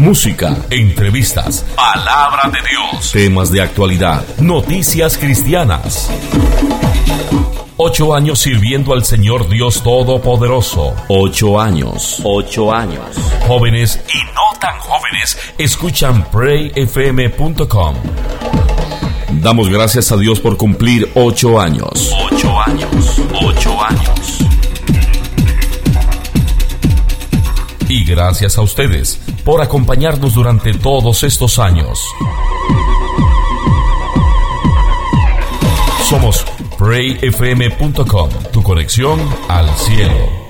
Música, entrevistas, palabra de Dios, temas de actualidad, noticias cristianas. Ocho años sirviendo al Señor Dios Todopoderoso. Ocho años. Ocho años. Jóvenes y no tan jóvenes escuchan prayfm.com. Damos gracias a Dios por cumplir ocho años. Ocho años. Ocho años. Gracias a ustedes por acompañarnos durante todos estos años. Somos prayfm.com, tu conexión al cielo.